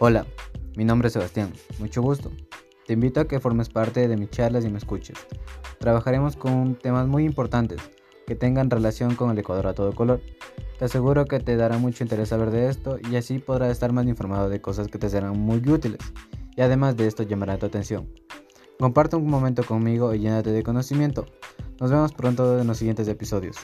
Hola, mi nombre es Sebastián, mucho gusto. Te invito a que formes parte de mis charlas y me escuches. Trabajaremos con temas muy importantes que tengan relación con el Ecuador a todo color. Te aseguro que te dará mucho interés saber de esto y así podrás estar más informado de cosas que te serán muy útiles y además de esto llamará tu atención. Comparte un momento conmigo y llénate de conocimiento. Nos vemos pronto en los siguientes episodios.